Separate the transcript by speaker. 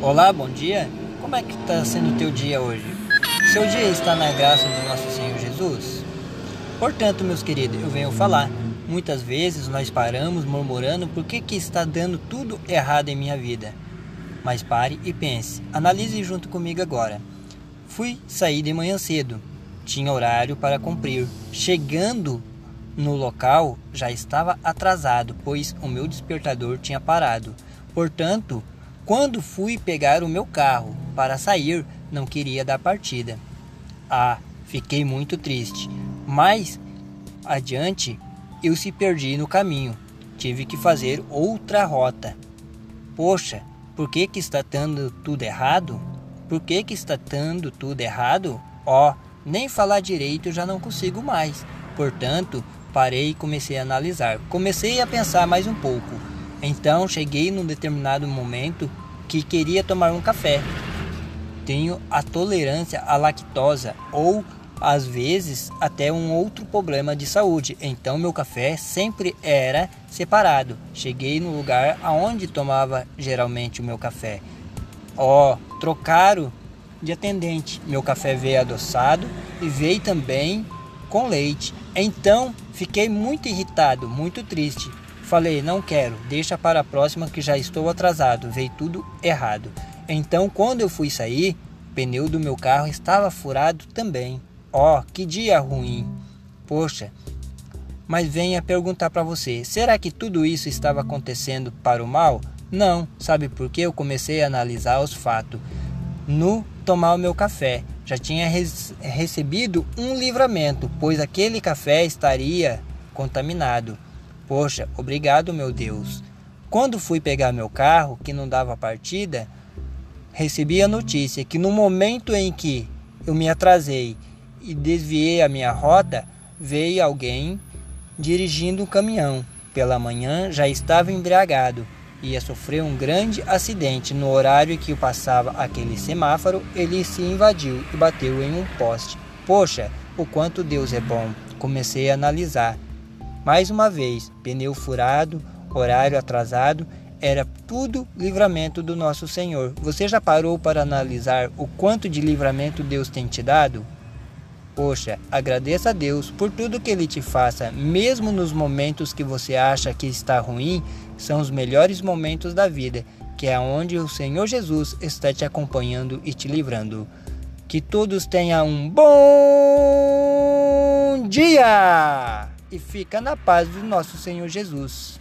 Speaker 1: Olá, bom dia. Como é que está sendo o teu dia hoje? Seu dia está na graça do nosso Senhor Jesus? Portanto, meus queridos, eu venho falar. Muitas vezes nós paramos murmurando por que, que está dando tudo errado em minha vida. Mas pare e pense. Analise junto comigo agora. Fui sair de manhã cedo. Tinha horário para cumprir. Chegando no local, já estava atrasado, pois o meu despertador tinha parado. Portanto, quando fui pegar o meu carro para sair, não queria dar partida. Ah, fiquei muito triste. Mas adiante, eu se perdi no caminho. Tive que fazer outra rota. Poxa, por que que está dando tudo errado? Por que que está dando tudo errado? Ó, oh, nem falar direito eu já não consigo mais. Portanto, parei e comecei a analisar. Comecei a pensar mais um pouco. Então cheguei num determinado momento que queria tomar um café. Tenho a tolerância à lactosa ou às vezes até um outro problema de saúde. Então meu café sempre era separado. Cheguei no lugar aonde tomava geralmente o meu café. Ó, oh, trocaram de atendente. Meu café veio adoçado e veio também com leite. Então fiquei muito irritado, muito triste. Falei, não quero, deixa para a próxima que já estou atrasado, veio tudo errado. Então, quando eu fui sair, o pneu do meu carro estava furado também. Ó, oh, que dia ruim! Poxa, mas venha perguntar para você: será que tudo isso estava acontecendo para o mal? Não, sabe por quê? Eu comecei a analisar os fatos. No tomar o meu café, já tinha recebido um livramento, pois aquele café estaria contaminado. Poxa, obrigado, meu Deus. Quando fui pegar meu carro, que não dava partida, recebi a notícia que no momento em que eu me atrasei e desviei a minha rota, veio alguém dirigindo um caminhão. Pela manhã já estava embriagado. Ia sofrer um grande acidente no horário que passava aquele semáforo, ele se invadiu e bateu em um poste. Poxa, o quanto Deus é bom. Comecei a analisar. Mais uma vez, pneu furado, horário atrasado, era tudo livramento do nosso Senhor. Você já parou para analisar o quanto de livramento Deus tem te dado? Poxa, agradeça a Deus por tudo que Ele te faça, mesmo nos momentos que você acha que está ruim, são os melhores momentos da vida, que é onde o Senhor Jesus está te acompanhando e te livrando. Que todos tenham um bom dia! E fica na paz do nosso Senhor Jesus.